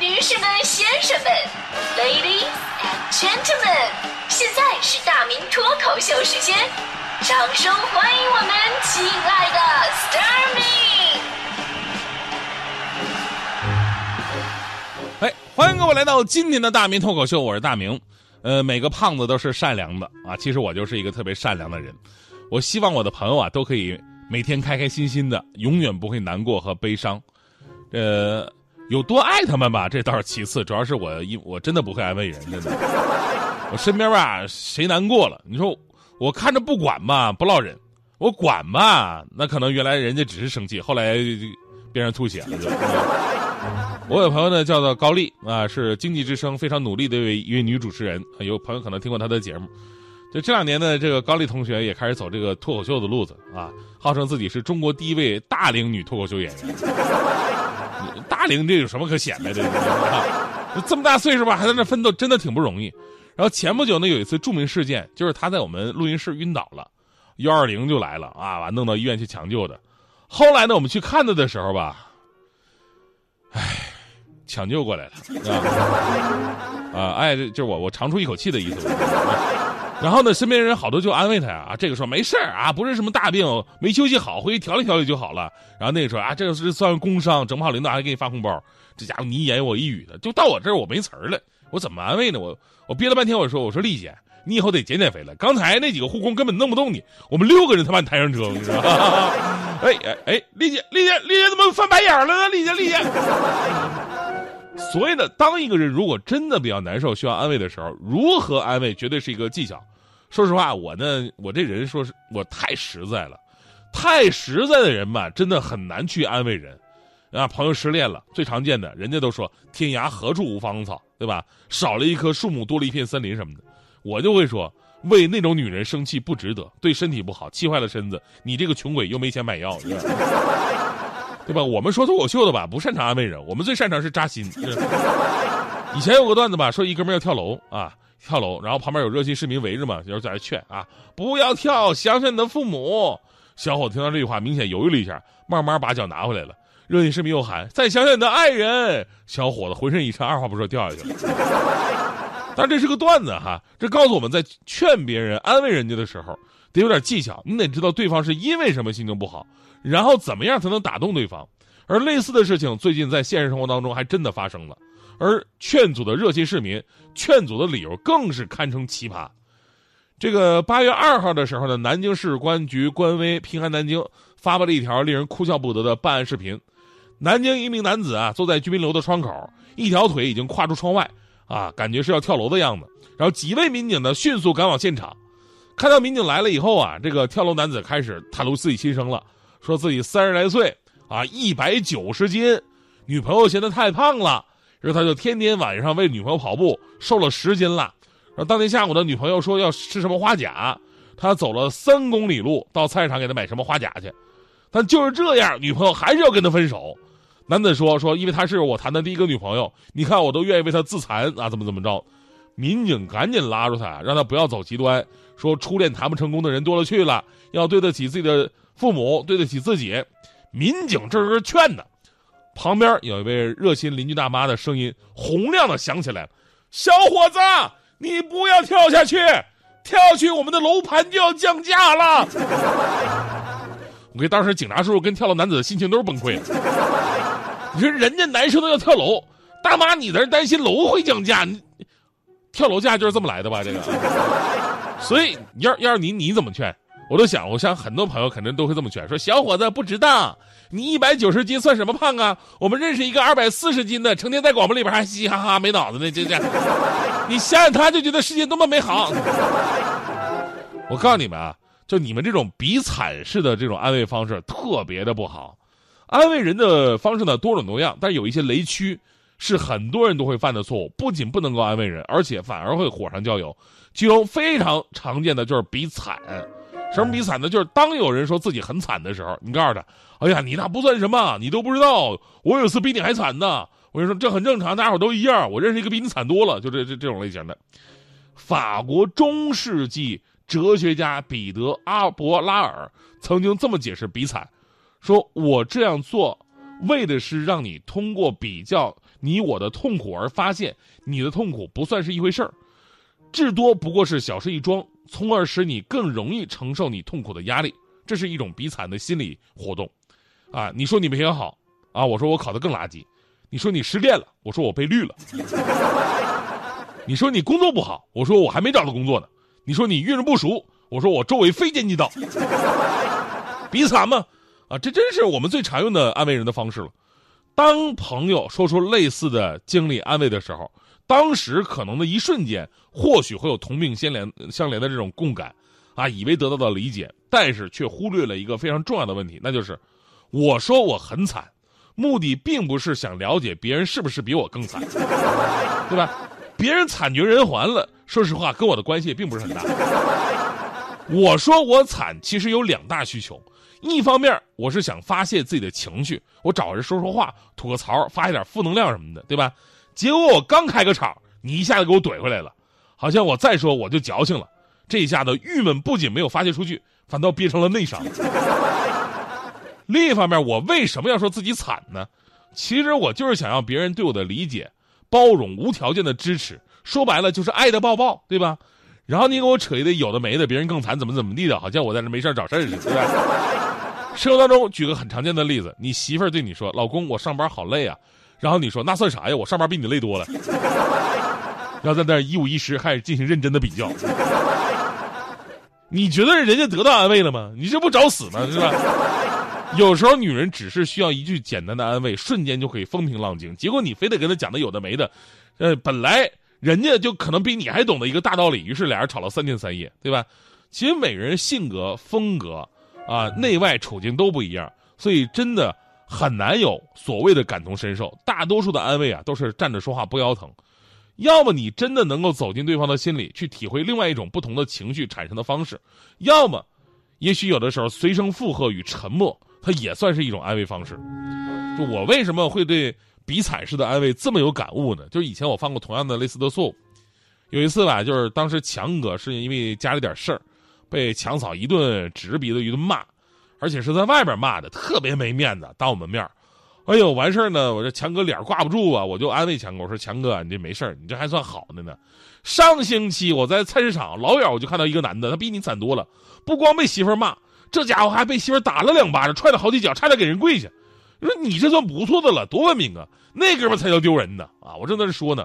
女士们、先生们，Ladies and Gentlemen，现在是大明脱口秀时间，掌声欢迎我们亲爱的 s t a r m y 哎，欢迎各位来到今天的大明脱口秀，我是大明。呃，每个胖子都是善良的啊，其实我就是一个特别善良的人。我希望我的朋友啊，都可以每天开开心心的，永远不会难过和悲伤。呃，有多爱他们吧，这倒是其次，主要是我一我真的不会安慰人，真的。我身边吧，谁难过了，你说我看着不管吧，不落忍；我管吧，那可能原来人家只是生气，后来变成吐血了。就我有朋友呢，叫做高丽啊，是经济之声非常努力的一位一位女主持人。有朋友可能听过她的节目。就这两年呢，这个高丽同学也开始走这个脱口秀的路子啊，号称自己是中国第一位大龄女脱口秀演员。大龄这有什么可显摆的？这么大岁数吧，还在那奋斗，真的挺不容易。然后前不久呢，有一次著名事件，就是他在我们录音室晕倒了，幺二零就来了啊，完弄到医院去抢救的。后来呢，我们去看他的时候吧，唉。抢救过来了，啊，啊，哎，就是我，我长出一口气的意思。然后呢，身边人好多就安慰他呀，啊，这个说没事啊，不是什么大病，没休息好，回去调理调理就好了。然后那个说啊，这个是算工伤，整不好领导还给你发红包。这家伙你一言我一语的，就到我这儿我没词儿了，我怎么安慰呢？我我憋了半天，我说我说丽姐，你以后得减减肥了。刚才那几个护工根本弄不动你，我们六个人才把你抬上车，你知道吗？哎哎哎，丽姐丽姐丽姐怎么翻白眼了呢？丽姐丽姐。所以呢，当一个人如果真的比较难受，需要安慰的时候，如何安慰绝对是一个技巧。说实话，我呢，我这人说是我太实在了，太实在的人吧，真的很难去安慰人。啊，朋友失恋了，最常见的，人家都说天涯何处无芳草，对吧？少了一棵树木，多了一片森林什么的。我就会说，为那种女人生气不值得，对身体不好，气坏了身子。你这个穷鬼又没钱买药。对吧？我们说脱口秀的吧，不擅长安慰人，我们最擅长是扎心。以前有个段子吧，说一哥们要跳楼啊，跳楼，然后旁边有热心市民围着嘛，就是在那劝啊，不要跳，想想你的父母。小伙子听到这句话，明显犹豫了一下，慢慢把脚拿回来了。热心市民又喊，再想想你的爱人。小伙子浑身一颤，二话不说掉下去了。但这是个段子哈，这告诉我们在劝别人、安慰人家的时候，得有点技巧，你得知道对方是因为什么心情不好。然后怎么样才能打动对方？而类似的事情最近在现实生活当中还真的发生了。而劝阻的热心市民，劝阻的理由更是堪称奇葩。这个八月二号的时候呢，南京市公安局官微“平安南京”发布了一条令人哭笑不得的办案视频。南京一名男子啊，坐在居民楼的窗口，一条腿已经跨出窗外，啊，感觉是要跳楼的样子。然后几位民警呢，迅速赶往现场。看到民警来了以后啊，这个跳楼男子开始袒露自己心声了。说自己三十来岁啊，一百九十斤，女朋友嫌他太胖了，然后他就天天晚上为女朋友跑步，瘦了十斤了。然后当天下午的女朋友说要吃什么花甲，他走了三公里路到菜市场给他买什么花甲去，但就是这样，女朋友还是要跟他分手。男子说说，因为他是我谈的第一个女朋友，你看我都愿意为她自残啊，怎么怎么着。民警赶紧拉住他，让他不要走极端，说初恋谈不成功的人多了去了，要对得起自己的。父母对得起自己，民警这是劝呢。旁边有一位热心邻居大妈的声音洪亮的响起来了：“小伙子，你不要跳下去，跳下去我们的楼盘就要降价了。”我给当时警察叔叔跟跳楼男子的心情都是崩溃了。你说人家男生都要跳楼，大妈你在这担心楼会降价，你跳楼价就是这么来的吧？这个，所以要要是你你怎么劝？我都想，我想很多朋友肯定都会这么劝，说小伙子不值当，你一百九十斤算什么胖啊？我们认识一个二百四十斤的，成天在广播里边还嘻嘻哈哈没脑子呢，这这，你想想他就觉得世界多么美好。我告诉你们啊，就你们这种比惨式的这种安慰方式特别的不好。安慰人的方式呢多种多样，但是有一些雷区是很多人都会犯的错误，不仅不能够安慰人，而且反而会火上浇油。其中非常常见的就是比惨。什么比惨呢？就是当有人说自己很惨的时候，你告诉他：“哎呀，你那不算什么，你都不知道，我有次比你还惨呢。”我跟你说，这很正常，大家伙都一样。我认识一个比你惨多了，就这这这种类型的。法国中世纪哲学家彼得阿伯拉尔曾经这么解释比惨：说我这样做，为的是让你通过比较你我的痛苦而发现你的痛苦不算是一回事儿，至多不过是小事一桩，从而使你更容易承受你痛苦的压力。这是一种比惨的心理活动，啊，你说你没学好，啊，我说我考得更垃圾，你说你失恋了，我说我被绿了，你说你工作不好，我说我还没找到工作呢，你说你遇人不熟，我说我周围非奸即盗，比惨吗？啊，这真是我们最常用的安慰人的方式了。当朋友说出类似的经历安慰的时候，当时可能的一瞬间，或许会有同病相怜相怜的这种共感，啊，以为得到了理解，但是却忽略了一个非常重要的问题，那就是，我说我很惨，目的并不是想了解别人是不是比我更惨，对吧？别人惨绝人寰了，说实话跟我的关系也并不是很大。我说我惨，其实有两大需求。一方面，我是想发泄自己的情绪，我找人说说话，吐个槽，发一点负能量什么的，对吧？结果我刚开个场，你一下子给我怼回来了，好像我再说我就矫情了。这一下子郁闷不仅没有发泄出去，反倒憋成了内伤。另一方面，我为什么要说自己惨呢？其实我就是想要别人对我的理解、包容、无条件的支持，说白了就是爱的抱抱，对吧？然后你给我扯一堆有的没的，别人更惨，怎么怎么地的，好像我在这没事找事似的，对吧？生活当中，举个很常见的例子，你媳妇儿对你说：“老公，我上班好累啊。”然后你说：“那算啥呀？我上班比你累多了。”然后在那一五一十开始进行认真的比较。你觉得人家得到安慰了吗？你这不找死吗？是吧？有时候女人只是需要一句简单的安慰，瞬间就可以风平浪静。结果你非得跟她讲的有的没的，呃，本来人家就可能比你还懂得一个大道理，于是俩人吵了三天三夜，对吧？其实每个人性格风格。啊，内外处境都不一样，所以真的很难有所谓的感同身受。大多数的安慰啊，都是站着说话不腰疼。要么你真的能够走进对方的心里，去体会另外一种不同的情绪产生的方式；要么，也许有的时候随声附和与沉默，它也算是一种安慰方式。就我为什么会对比惨式的安慰这么有感悟呢？就是以前我犯过同样的类似的错误。有一次吧，就是当时强哥是因为家里点事儿。被强嫂一顿直鼻子一顿骂，而且是在外边骂的，特别没面子，当我们面哎呦，完事儿呢，我这强哥脸挂不住啊，我就安慰强哥，我说强哥，你这没事你这还算好的呢。上星期我在菜市场老远我就看到一个男的，他比你惨多了，不光被媳妇骂，这家伙还被媳妇打了两巴掌，踹了好几脚，差点给人跪下。你说你这算不错的了，多文明啊！那哥们才叫丢人呢啊！我正在这说呢，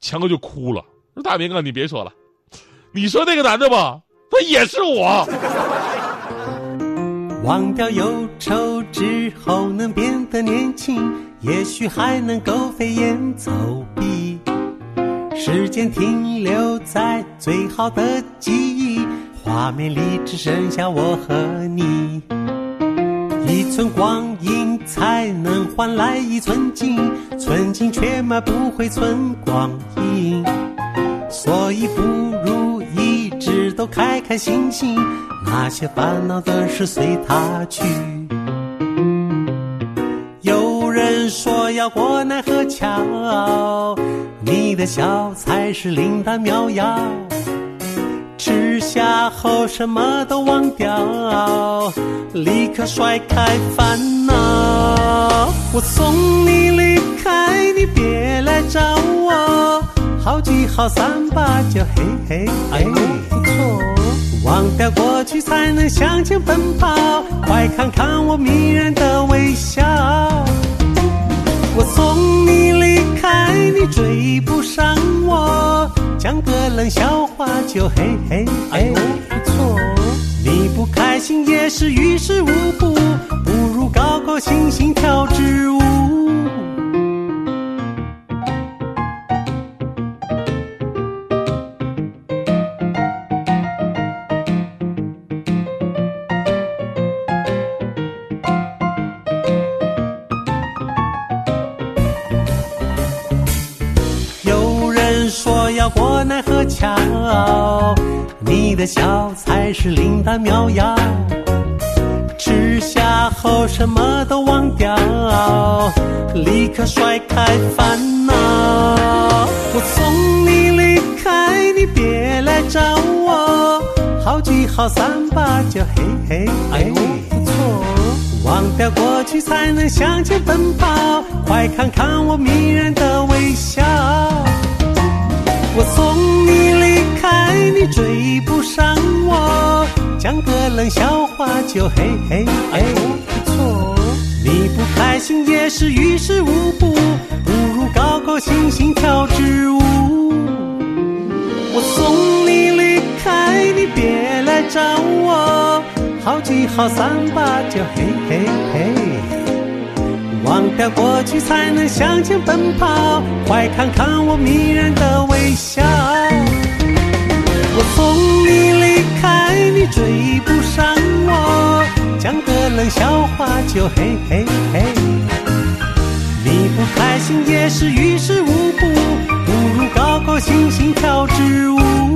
强哥就哭了，说大明哥，你别说了，你说那个男的吧。他也是我。忘掉忧愁之后能变得年轻，也许还能够飞檐走壁。时间停留在最好的记忆，画面里只剩下我和你。一寸光阴才能换来一寸金，寸金却买不回寸光阴，所以不如。都开开心心，那些烦恼的事随他去。有人说要过奈何桥，你的笑才是灵丹妙药。吃下后什么都忘掉，立刻甩开烦恼。我送你离开，你别来找我。好聚好散吧，就嘿嘿哎，不错。忘掉过去才能向前奔跑，快看看我迷人的微笑。我送你离开，你追不上我，讲个冷笑话就嘿嘿哎，不错。你不开心也是于事无补，不如高高兴兴跳支舞。要过奈何桥，你的笑才是灵丹妙药。吃下后什么都忘掉，立刻甩开烦恼。我送你离开，你别来找我。好聚好散吧，就嘿嘿哎，不错。忘掉过去才能向前奔跑，快看看我迷人的微笑。我送你离开，你追不上我，讲个冷笑话就嘿嘿嘿。不错，你不开心也是于事无补，不如高高兴兴跳支舞。我送你离开，你别来找我，好聚好散吧，就嘿嘿嘿。忘掉过去才能向前奔跑，快看看我迷人的微笑。我送你离开，你追不上我，讲个冷笑话就嘿嘿嘿。你不开心也是于事无补，不如高高兴兴跳支舞。